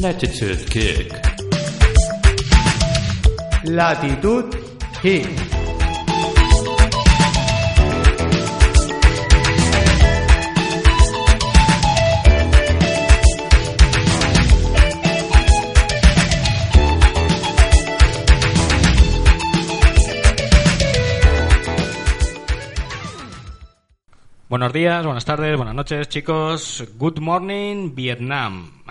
Latitude Kick. Latitud Kick. Buenos días, buenas tardes, buenas noches, chicos. Good morning, Vietnam.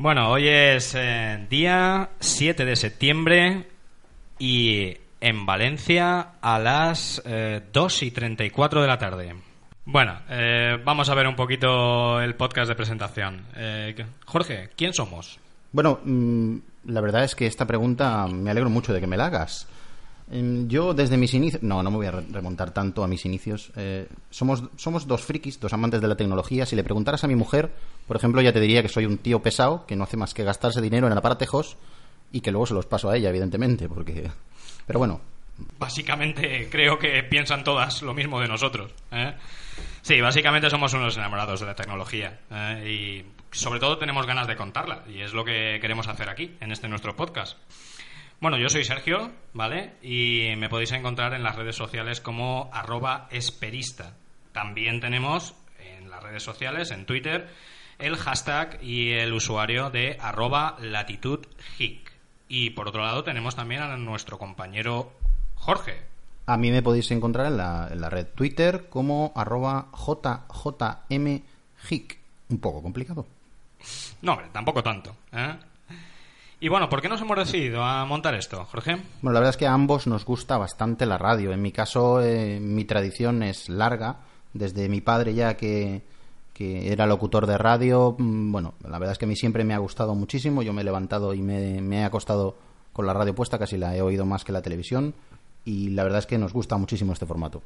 Bueno, hoy es eh, día 7 de septiembre y en Valencia a las eh, 2 y 34 de la tarde. Bueno, eh, vamos a ver un poquito el podcast de presentación. Eh, Jorge, ¿quién somos? Bueno, mm, la verdad es que esta pregunta me alegro mucho de que me la hagas. Em, Yo desde mis inicios... No, no me voy a re- remontar tanto a mis inicios. Eh, somos, somos dos frikis, dos amantes de la tecnología. Si le preguntaras a mi mujer, por ejemplo, ya te diría que soy un tío pesado, que no hace más que gastarse dinero en aparatejos y que luego se los paso a ella, evidentemente, porque... Pero bueno, Básicamente creo que piensan todas lo mismo de nosotros. ¿eh? Sí, básicamente somos unos enamorados de la tecnología ¿eh? y sobre todo tenemos ganas de contarla y es lo que queremos hacer aquí, en este nuestro podcast. Bueno, yo soy Sergio, ¿vale? Y me podéis encontrar en las redes sociales como arroba esperista. También tenemos en las redes sociales, en Twitter, el hashtag y el usuario de arroba latitudhic. Y por otro lado tenemos también a nuestro compañero Jorge. a mí me podéis encontrar en la, en la red Twitter como arroba jjmhic. Un poco complicado. No, hombre, tampoco tanto. ¿eh? Y bueno, ¿por qué nos hemos decidido a montar esto, Jorge? Bueno, la verdad es que a ambos nos gusta bastante la radio. En mi caso, eh, mi tradición es larga. Desde mi padre ya que, que era locutor de radio. mm, Bueno, la verdad es que a mí siempre me ha gustado muchísimo. Yo me he levantado y me, me he acostado con la radio puesta. Casi la he oído más que la televisión. Y la verdad es que nos gusta muchísimo este formato.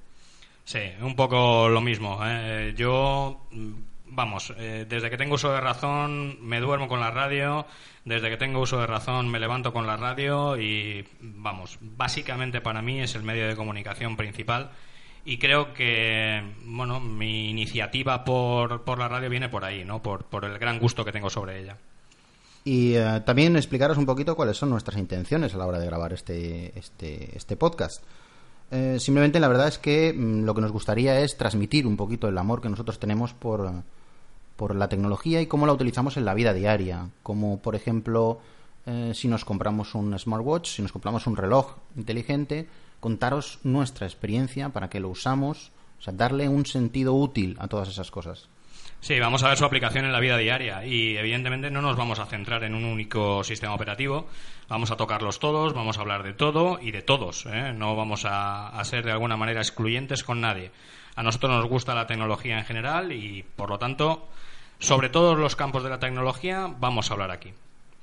Sí, un poco lo mismo. ¿eh? Yo, mm, vamos, eh, desde que tengo uso de razón me duermo con la radio, desde que tengo uso de razón me levanto con la radio y, vamos, básicamente para mí es el medio de comunicación principal y creo que, bueno, mi iniciativa por, por la radio viene por ahí, ¿no? Por, por el gran gusto que tengo sobre ella. Y eh, también explicaros un poquito cuáles son nuestras intenciones a la hora de grabar este, este, este podcast. Eh, simplemente la verdad es que mm, lo que nos gustaría es transmitir un poquito el amor que nosotros tenemos por, por la tecnología y cómo la utilizamos en la vida diaria. Como por ejemplo, eh, si nos compramos un smartwatch, si nos compramos un reloj inteligente, contaros nuestra experiencia para que lo usamos, o sea, darle un sentido útil a todas esas cosas. Sí, vamos a ver su aplicación en la vida diaria y evidentemente no nos vamos a centrar en un único sistema operativo, vamos a tocarlos todos, vamos a hablar de todo y de todos, ¿eh? no vamos a, a ser de alguna manera excluyentes con nadie. A nosotros nos gusta la tecnología en general y por lo tanto, sobre todos los campos de la tecnología vamos a hablar aquí.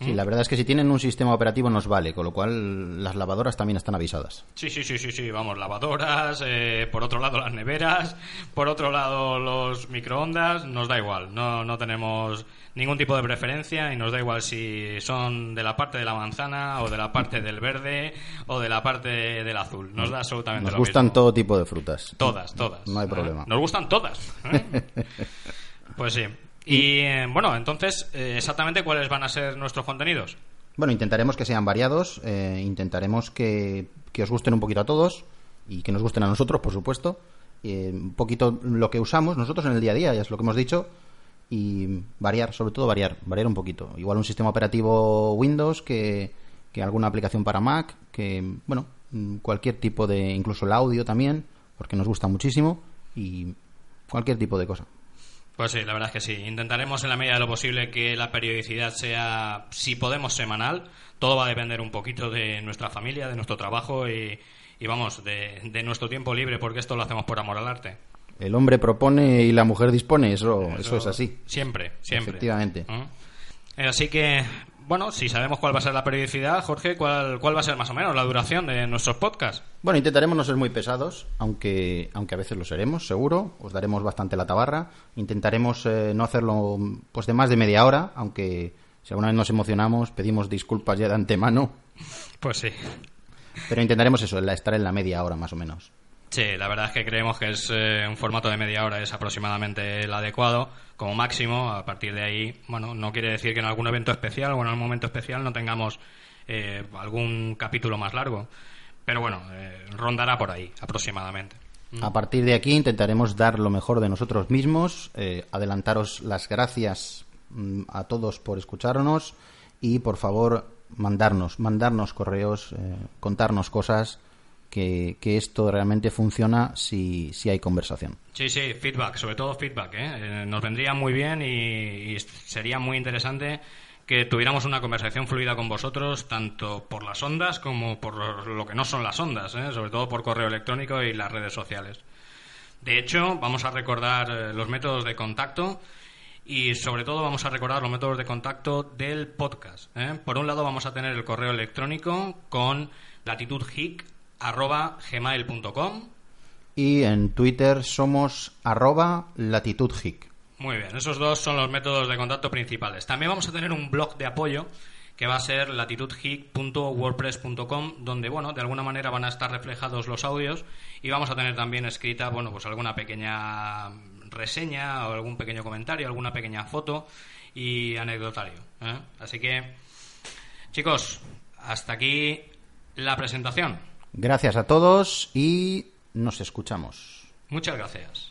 Sí, la verdad es que si tienen un sistema operativo nos vale, con lo cual las lavadoras también están avisadas. Sí, sí, sí, sí, sí, vamos, lavadoras, eh, por otro lado las neveras, por otro lado los microondas, nos da igual, no, no tenemos ningún tipo de preferencia y nos da igual si son de la parte de la manzana o de la parte del verde o de la parte del azul, nos da absolutamente Nos lo gustan mismo. todo tipo de frutas. Todas, todas. No hay ¿eh? problema. Nos gustan todas. ¿eh? pues sí. Y bueno, entonces, eh, exactamente cuáles van a ser nuestros contenidos. Bueno, intentaremos que sean variados, eh, intentaremos que, que os gusten un poquito a todos y que nos gusten a nosotros, por supuesto. Eh, un poquito lo que usamos nosotros en el día a día, ya es lo que hemos dicho. Y variar, sobre todo variar, variar un poquito. Igual un sistema operativo Windows que, que alguna aplicación para Mac, que, bueno, mm, cualquier tipo de, incluso el audio también, porque nos gusta muchísimo. Y cualquier tipo de cosa. Pues sí, la verdad es que sí. Intentaremos en la medida de lo posible que la periodicidad sea, si podemos, semanal. Todo va a depender un poquito de nuestra familia, de nuestro trabajo y, y vamos, de, de nuestro tiempo libre, porque esto lo hacemos por amor al arte. El hombre propone y la mujer dispone, eso, eso, es así. Siempre, siempre. Efectivamente. ¿Mm? Así que, bueno, si sabemos cuál va a ser la periodicidad, Jorge, ¿cuál, ¿cuál va a ser más o menos la duración de nuestros podcasts? Bueno, intentaremos no ser muy pesados, aunque, aunque a veces lo seremos, seguro. Os daremos bastante la tabarra. Intentaremos eh, no hacerlo pues de más de media hora, aunque si alguna vez nos emocionamos, pedimos disculpas ya de antemano. Pues sí. Pero intentaremos eso, estar en la media hora más o menos. Sí, la verdad es que creemos que es eh, un formato de media hora es aproximadamente el adecuado como máximo. A partir de ahí, bueno, no quiere decir que en algún evento especial o en algún momento especial no tengamos eh, algún capítulo más largo. Pero bueno, eh, rondará por ahí aproximadamente. A partir de aquí intentaremos dar lo mejor de nosotros mismos, adelantaros las gracias mm, a todos por escucharnos y por favor mandarnos, mandarnos correos, contarnos cosas que, esto realmente funciona si, si, hay conversación. Sí, sí, feedback, sobre todo feedback. ¿eh? eh nos vendría muy bien y, sería muy interesante que tuviéramos una conversación fluida con vosotros, tanto por las ondas como por lo que no son las ondas, ¿eh? sobre todo por correo electrónico y las redes sociales. De hecho, vamos a recordar eh, los métodos de contacto y sobre todo vamos a recordar los métodos de contacto del podcast. Por un lado vamos a tener el correo electrónico con latitud arroba gmail.com. Y en Twitter somos arroba latitudhic. Muy bien, esos dos son los métodos de contacto principales. También vamos a tener un blog de apoyo que va a ser latitudhic.wordpress.com donde, bueno, de alguna manera van a estar reflejados los audios y vamos a tener también escrita, bueno, pues alguna pequeña reseña o algún pequeño comentario, alguna pequeña foto y anecdotario. ¿eh? Así que, chicos, hasta aquí la presentación. Gracias a todos y nos escuchamos. Muchas gracias.